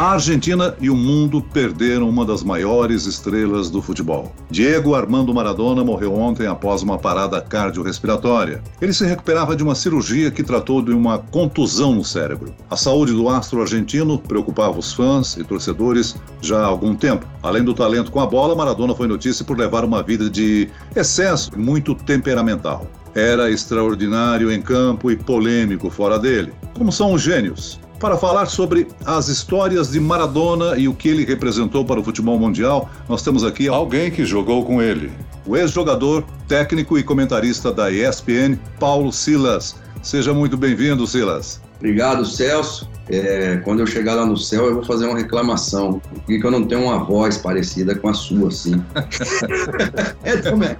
A Argentina e o mundo perderam uma das maiores estrelas do futebol. Diego Armando Maradona morreu ontem após uma parada cardiorrespiratória. Ele se recuperava de uma cirurgia que tratou de uma contusão no cérebro. A saúde do astro argentino preocupava os fãs e torcedores já há algum tempo. Além do talento com a bola, Maradona foi notícia por levar uma vida de excesso muito temperamental. Era extraordinário em campo e polêmico fora dele. Como são os gênios? Para falar sobre as histórias de Maradona e o que ele representou para o futebol mundial, nós temos aqui alguém que jogou com ele. O ex-jogador, técnico e comentarista da ESPN, Paulo Silas. Seja muito bem-vindo, Silas. Obrigado, Celso. É, quando eu chegar lá no céu, eu vou fazer uma reclamação. Por que eu não tenho uma voz parecida com a sua, assim? é, Tomé.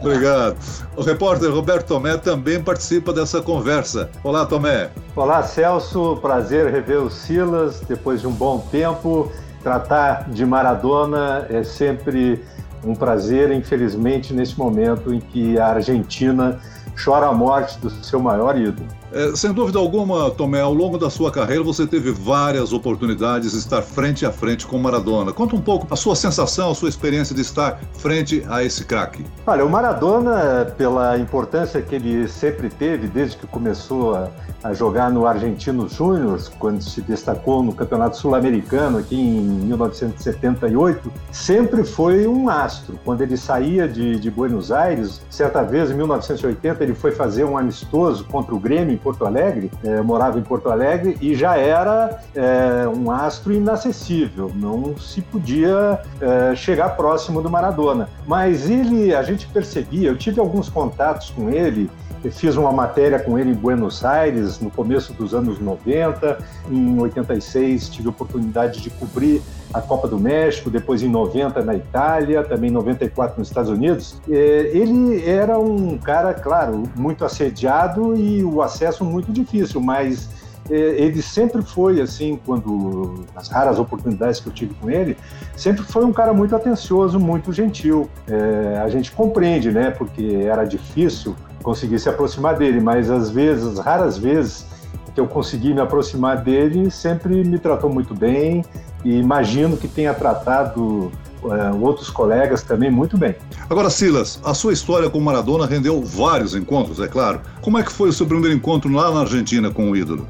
Obrigado. O repórter Roberto Tomé também participa dessa conversa. Olá, Tomé. Olá, Celso. Prazer rever o Silas depois de um bom tempo. Tratar de Maradona é sempre um prazer, infelizmente, nesse momento em que a Argentina chora a morte do seu maior ídolo. É, sem dúvida alguma, Tomé, ao longo da sua carreira você teve várias oportunidades de estar frente a frente com Maradona. Conta um pouco a sua sensação, a sua experiência de estar frente a esse craque. Olha, o Maradona, pela importância que ele sempre teve desde que começou a, a jogar no Argentinos Júnior, quando se destacou no Campeonato Sul-Americano aqui em 1978, sempre foi um astro. Quando ele saía de, de Buenos Aires, certa vez em 1980 ele foi fazer um amistoso contra o Grêmio em Porto Alegre, é, morava em Porto Alegre e já era é, um astro inacessível, não se podia é, chegar próximo do Maradona. Mas ele, a gente percebia, eu tive alguns contatos com ele, fiz uma matéria com ele em Buenos Aires no começo dos anos 90. Em 86 tive a oportunidade de cobrir a Copa do México, depois em 90 na Itália, também em 94 nos Estados Unidos. É, ele era um cara, claro, muito assediado e o acesso muito difícil, mas é, ele sempre foi assim, quando nas raras oportunidades que eu tive com ele, sempre foi um cara muito atencioso, muito gentil. É, a gente compreende, né? Porque era difícil conseguir se aproximar dele, mas às vezes, raras vezes que eu consegui me aproximar dele, sempre me tratou muito bem e imagino que tenha tratado uh, outros colegas também muito bem. Agora, Silas, a sua história com Maradona rendeu vários encontros, é claro. Como é que foi o seu primeiro encontro lá na Argentina com o ídolo?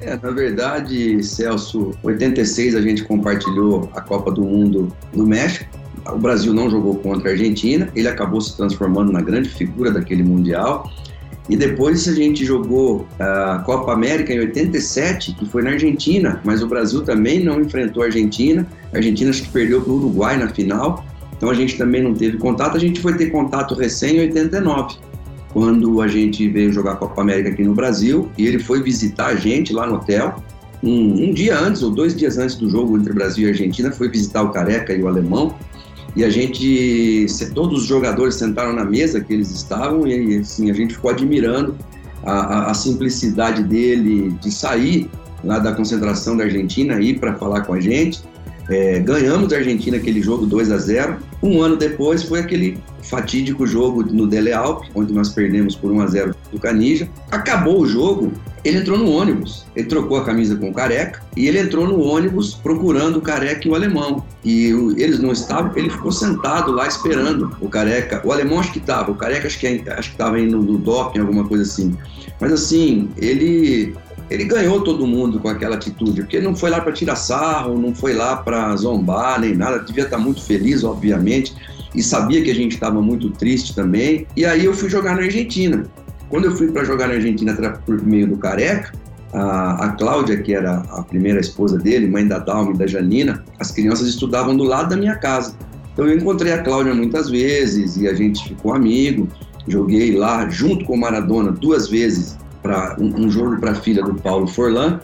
É, na verdade, Celso, 86 a gente compartilhou a Copa do Mundo no México. O Brasil não jogou contra a Argentina, ele acabou se transformando na grande figura daquele Mundial. E depois a gente jogou a Copa América em 87, que foi na Argentina, mas o Brasil também não enfrentou a Argentina. A Argentina acho que perdeu para o Uruguai na final, então a gente também não teve contato. A gente foi ter contato recém em 89, quando a gente veio jogar a Copa América aqui no Brasil e ele foi visitar a gente lá no hotel. Um, um dia antes, ou dois dias antes do jogo entre Brasil e Argentina, foi visitar o Careca e o Alemão e a gente, todos os jogadores sentaram na mesa que eles estavam e assim, a gente ficou admirando a, a, a simplicidade dele de sair lá da concentração da Argentina ir para falar com a gente. É, ganhamos da Argentina aquele jogo 2 a 0. Um ano depois foi aquele fatídico jogo no Dele Alpe, onde nós perdemos por 1 a 0 do Canija. Acabou o jogo, ele entrou no ônibus. Ele trocou a camisa com o Careca e ele entrou no ônibus procurando o Careca e o Alemão. E o, eles não estavam, ele ficou sentado lá esperando o Careca. O Alemão acho que estava, o Careca acho que acho que estava indo no doping, alguma coisa assim. Mas assim, ele ele ganhou todo mundo com aquela atitude, porque não foi lá para tirar sarro, não foi lá para zombar nem nada, devia estar muito feliz, obviamente, e sabia que a gente estava muito triste também. E aí eu fui jogar na Argentina. Quando eu fui para jogar na Argentina por meio do Careca, a, a Cláudia, que era a primeira esposa dele, mãe da Dalma e da Janina, as crianças estudavam do lado da minha casa. Então eu encontrei a Cláudia muitas vezes e a gente ficou amigo. Joguei lá junto com o Maradona duas vezes para um, um, jogo para a filha do Paulo Forlan,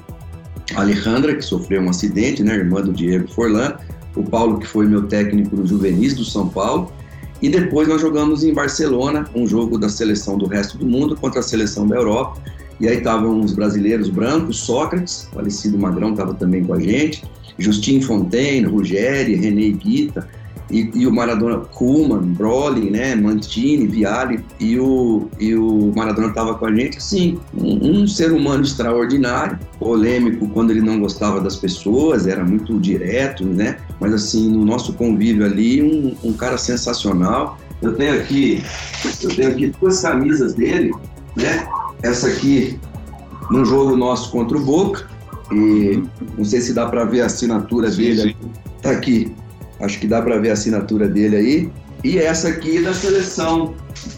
Alejandra, que sofreu um acidente, né, irmã do Diego Forlan, o Paulo, que foi meu técnico no Juvenis do São Paulo, e depois nós jogamos em Barcelona, um jogo da seleção do resto do mundo contra a seleção da Europa. E aí estavam os brasileiros brancos, Sócrates, falecido Magrão, estava também com a gente, Justin Fontaine, Ruggeri, René Guita. E, e o Maradona, Kuhlman, Brolin, né, Mantini, Viale, e o, e o Maradona estava com a gente, assim, um, um, ser humano extraordinário, polêmico quando ele não gostava das pessoas, era muito direto, né, mas assim, no nosso convívio ali, um, um cara sensacional. Eu tenho aqui, eu tenho aqui duas camisas dele, né, essa aqui num jogo nosso contra o Boca, e não sei se dá para ver a assinatura sim, dele. Sim. Tá aqui. Acho que dá para ver a assinatura dele aí. E essa aqui da seleção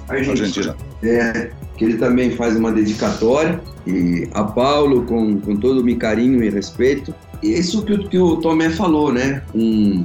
argentina. É, que ele também faz uma dedicatória. E a Paulo, com, com todo o meu carinho e respeito. E isso que, que o Tomé falou, né? Um,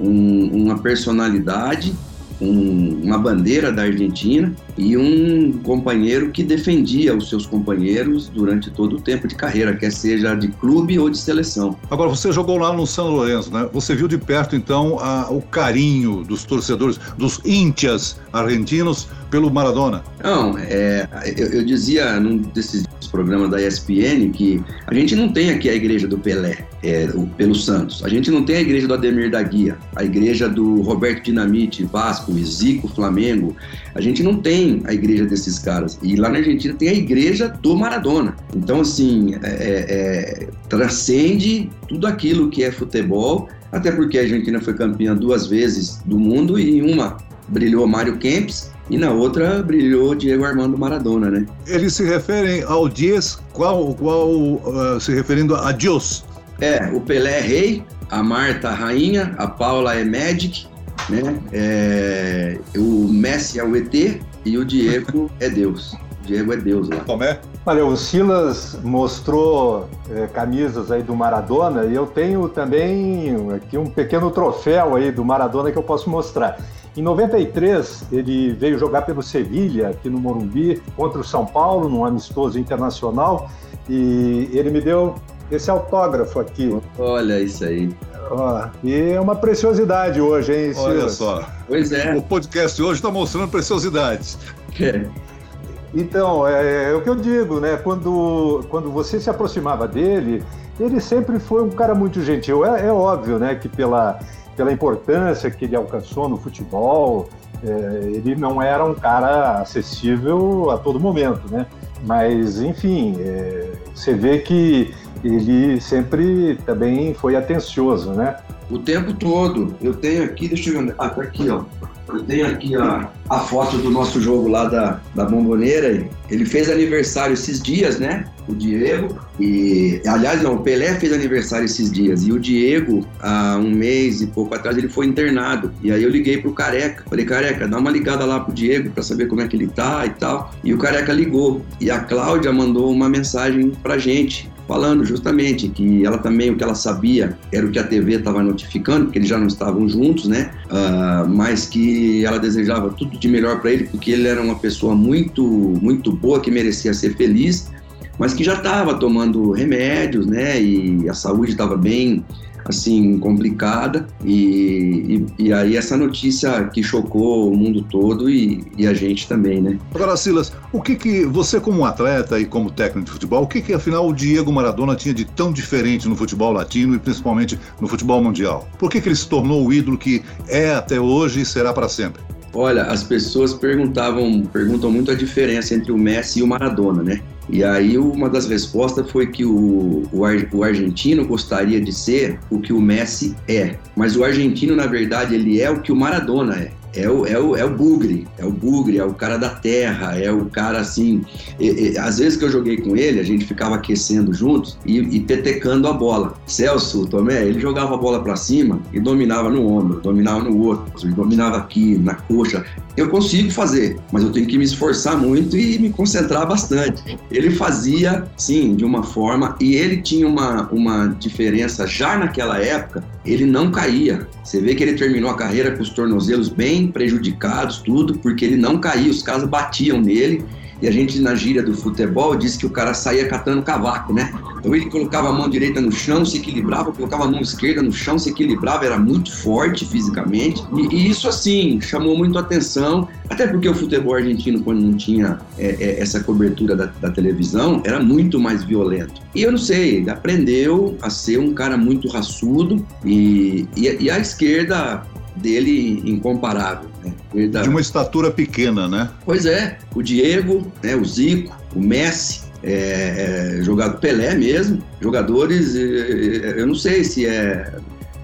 um, uma personalidade um, uma bandeira da Argentina e um companheiro que defendia os seus companheiros durante todo o tempo de carreira, quer seja de clube ou de seleção. Agora, você jogou lá no São Lourenço, né? Você viu de perto, então, a, o carinho dos torcedores, dos íntias argentinos pelo Maradona? Não, é, eu, eu dizia num desses programas da ESPN que a gente não tem aqui a igreja do Pelé, é, o, pelo Santos. A gente não tem a igreja do Ademir da Guia, a igreja do Roberto Dinamite, Vasco, Zico, Flamengo. A gente não tem a igreja desses caras. E lá na Argentina tem a igreja do Maradona. Então, assim, é, é, é transcende tudo aquilo que é futebol, até porque a Argentina foi campeã duas vezes do mundo e em uma brilhou Mário Kempis e na outra brilhou Diego Armando Maradona, né? Eles se referem ao Dias, qual, qual uh, se referindo a Deus? É, o Pelé é rei, a Marta rainha, a Paula é Magic, né? É, o Messi é o ET e o Diego é Deus. O Diego é Deus lá. Como é? Olha, o Silas mostrou é, camisas aí do Maradona e eu tenho também aqui um pequeno troféu aí do Maradona que eu posso mostrar. Em 93, ele veio jogar pelo Sevilha, aqui no Morumbi, contra o São Paulo, num amistoso internacional, e ele me deu esse autógrafo aqui. Olha isso aí. Ó, e é uma preciosidade hoje, hein, Olha Silas? só. Pois é. O podcast hoje está mostrando preciosidades. É. Então, é, é, o que eu digo, né? Quando, quando você se aproximava dele, ele sempre foi um cara muito gentil. É, é óbvio, né, que pela, pela importância que ele alcançou no futebol, é, ele não era um cara acessível a todo momento, né? Mas, enfim, é, você vê que ele sempre também foi atencioso, né? O tempo todo. Eu tenho aqui, deixa eu ver. Ah, tá aqui, ó. Eu tenho aqui a, a foto do nosso jogo lá da, da Bomboneira. Ele fez aniversário esses dias, né? O Diego. E, aliás, não, o Pelé fez aniversário esses dias. E o Diego, há um mês e pouco atrás, ele foi internado. E aí eu liguei pro Careca. Falei, Careca, dá uma ligada lá pro Diego para saber como é que ele tá e tal. E o Careca ligou. E a Cláudia mandou uma mensagem pra gente falando justamente que ela também, o que ela sabia era o que a TV estava notificando, porque eles já não estavam juntos, né? Uh, mas que ela desejava tudo de melhor para ele, porque ele era uma pessoa muito, muito boa, que merecia ser feliz, mas que já estava tomando remédios, né? E a saúde estava bem assim complicada e, e, e, aí essa notícia que chocou o mundo todo e, e, a gente também, né? Agora, Silas, o que que você como atleta e como técnico de futebol, o que que afinal o Diego Maradona tinha de tão diferente no futebol latino e principalmente no futebol mundial? Por que que ele se tornou o ídolo que é até hoje e será para sempre? Olha, as pessoas perguntavam, perguntam muito a diferença entre o Messi e o Maradona, né? E aí uma das respostas foi que o, o, o, argentino gostaria de ser o que o Messi é. Mas o argentino, na verdade, ele é o que o Maradona é é o, é, o, é o bugre, é o bugre, é o cara da terra, é o cara assim. E, e, às vezes que eu joguei com ele, a gente ficava aquecendo juntos e, e petecando a bola. Celso, Tomé, ele jogava a bola para cima e dominava no ombro, dominava no outro, dominava aqui, na coxa. Eu consigo fazer, mas eu tenho que me esforçar muito e me concentrar bastante. Ele fazia, sim, de uma forma, e ele tinha uma, uma diferença já naquela época, ele não caía. Você vê que ele terminou a carreira com os tornozelos bem prejudicados, tudo, porque ele não caía, os caras batiam nele e a gente, na gíria do futebol, disse que o cara saía catando cavaco, né? Então ele colocava a mão direita no chão, se equilibrava, colocava a mão esquerda no chão, se equilibrava, era muito forte fisicamente. E, e isso, assim, chamou muito atenção, até porque o futebol argentino, quando não tinha é, é, essa cobertura da, da, televisão, era muito mais violento. E eu não sei, ele aprendeu a ser um cara muito raçudo e, e, e a esquerda dele incomparável. Né? De uma estatura pequena, né? Pois é, o Diego, né, o Zico, o Messi, é, é, jogador Pelé mesmo, jogadores, é, eu não sei se é,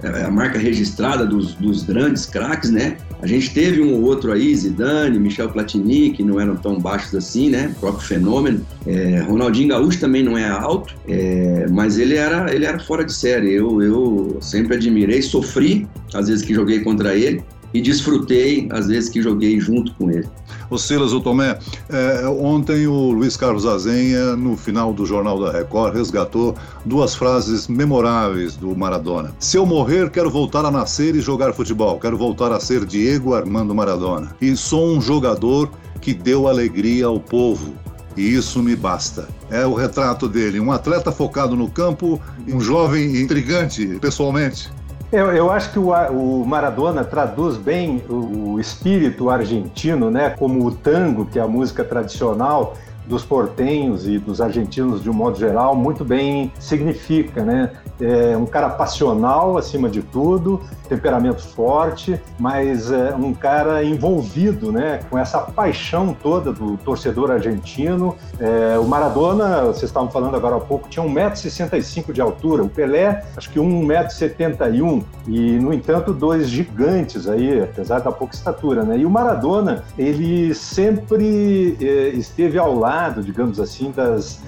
é a marca registrada dos, dos grandes craques, né? A gente teve um ou outro aí, Zidane, Michel Platini, que não eram tão baixos assim, né? O próprio fenômeno. É, Ronaldinho Gaúcho também não é alto, é, mas ele era, ele era fora de série. Eu, eu sempre admirei, sofri às vezes que joguei contra ele e desfrutei às vezes que joguei junto com ele. O Silas, o Tomé, é, ontem o Luiz Carlos Azenha, no final do Jornal da Record, resgatou duas frases memoráveis do Maradona. Se eu morrer, quero voltar a nascer e jogar futebol. Quero voltar a ser Diego Armando Maradona. E sou um jogador que deu alegria ao povo. E isso me basta. É o retrato dele, um atleta focado no campo, um jovem intrigante pessoalmente. Eu, eu acho que o, o, Maradona traduz bem o, o espírito argentino, né? Como o tango, que é a música tradicional, dos portenhos e dos argentinos de um modo geral muito bem significa, né? É um cara passional acima de tudo, temperamento forte, mas é um cara envolvido, né? Com essa paixão toda do torcedor argentino. É, o Maradona, vocês estavam falando agora há pouco, tinha 1,65m de altura. O Pelé, acho que 1,71m. E, no entanto, dois gigantes aí, apesar da pouca estatura, né? E o Maradona, ele sempre é, esteve ao lado digamos assim, das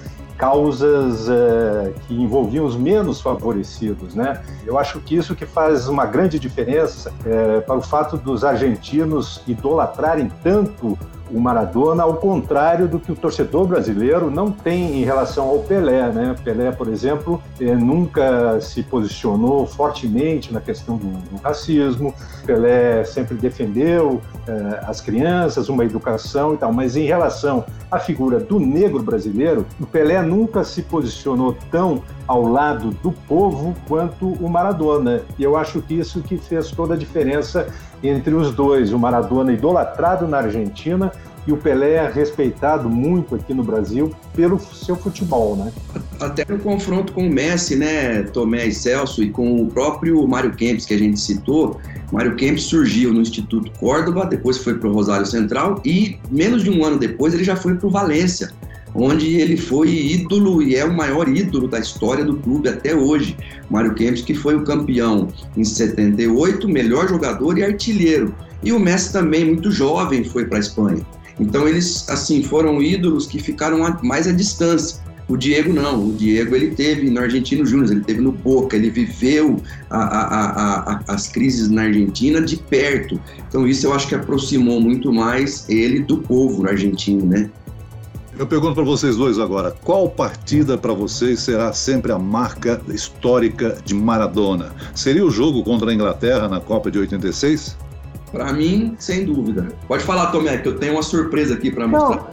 causas é, que envolviam os menos favorecidos, né? Eu acho que isso que faz uma grande diferença é, para o fato dos argentinos idolatrarem tanto o Maradona, ao contrário do que o torcedor brasileiro não tem em relação ao Pelé. Né? Pelé, por exemplo, eh, nunca se posicionou fortemente na questão do, do racismo. Pelé sempre defendeu eh, as crianças, uma educação e tal, mas em relação à figura do negro brasileiro, o Pelé nunca se posicionou tão ao lado do povo quanto o Maradona. E eu acho que isso que fez toda a diferença entre os dois. O Maradona idolatrado na Argentina e o Pelé respeitado muito aqui no Brasil pelo seu futebol, né? Até no confronto com o Messi, né, Tomé e Celso, e com o próprio Mário Kempis, que a gente citou, Mário Kempis surgiu no Instituto Córdoba, depois foi para o Rosário Central e menos de um ano depois ele já foi para o Valência onde ele foi ídolo e é o maior ídolo da história do clube até hoje. Mário Kempis, que foi o campeão em 78, melhor jogador e artilheiro. E o Messi também, muito jovem, foi para a Espanha. Então eles, assim, foram ídolos que ficaram mais à distância. O Diego não, o Diego ele teve no Argentino Júnior, ele teve no Boca, ele viveu a, a, a, as crises na Argentina de perto. Então isso eu acho que aproximou muito mais ele do povo argentino, né? Eu pergunto para vocês dois agora, qual partida para vocês será sempre a marca histórica de Maradona? Seria o jogo contra a Inglaterra na Copa de 86? Para mim, sem dúvida. Pode falar, Tomé, que eu tenho uma surpresa aqui para mostrar.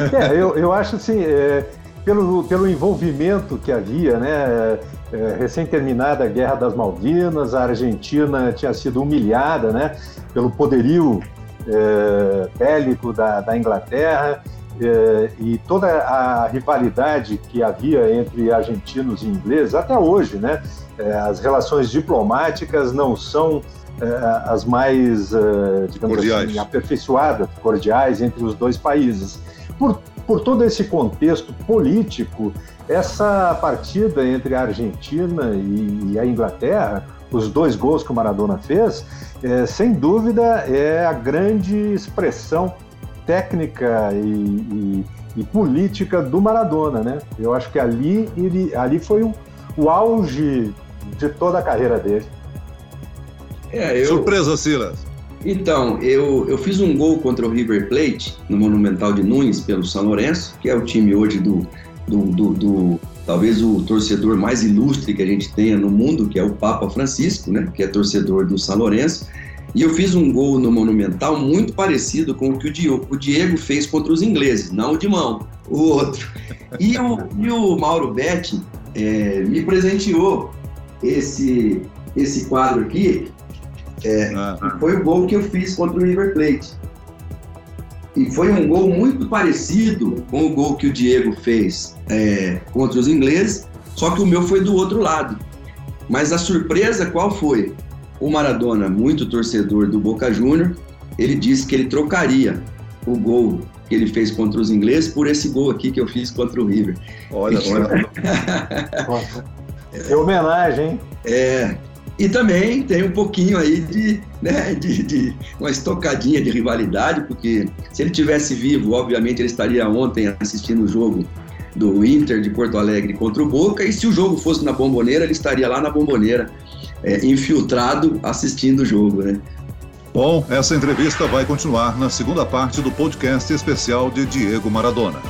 é, eu, eu acho assim, é, pelo, pelo envolvimento que havia, né? É, recém-terminada a Guerra das Malvinas, a Argentina tinha sido humilhada, né? Pelo poderio é, bélico da, da Inglaterra é, e toda a rivalidade que havia entre argentinos e ingleses, até hoje, né? É, as relações diplomáticas não são as mais, digamos cordiais. assim, aperfeiçoadas, cordiais entre os dois países. Por, por todo esse contexto político, essa partida entre a Argentina e, e a Inglaterra, os dois gols que o Maradona fez, é, sem dúvida é a grande expressão técnica e, e, e, política do Maradona, né? Eu acho que ali, ele, ali foi o, o auge de toda a carreira dele. É, eu... Surpresa, Silas. Então, eu, eu fiz um gol contra o River Plate no Monumental de Nunes pelo São Lourenço, que é o time hoje do, do, do, do talvez o torcedor mais ilustre que a gente tenha no mundo, que é o Papa Francisco, né, que é torcedor do São Lourenço. E eu fiz um gol no Monumental muito parecido com o que o Diego, o Diego fez contra os ingleses, não o de mão, o outro. E o, e o Mauro Betti é, me presenteou esse, esse quadro aqui, é, foi o gol que eu fiz contra o River Plate. E foi um gol muito parecido com o gol que o Diego fez é, contra os ingleses, só que o meu foi do outro lado. Mas a surpresa qual foi? o Maradona, muito torcedor do Boca Júnior, ele disse que ele trocaria o gol que ele fez contra os ingleses por esse gol aqui que eu fiz contra o River. Olha, olha. é homenagem, hein? É. E também tem um pouquinho aí de, né, de, de, uma estocadinha de rivalidade, porque se ele tivesse vivo, obviamente ele estaria ontem assistindo o jogo do Inter de Porto Alegre contra o Boca, e se o jogo fosse na Bomboneira, ele estaria lá na Bomboneira, é, infiltrado assistindo o jogo, né? Bom, essa entrevista vai continuar na segunda parte do podcast especial de Diego Maradona.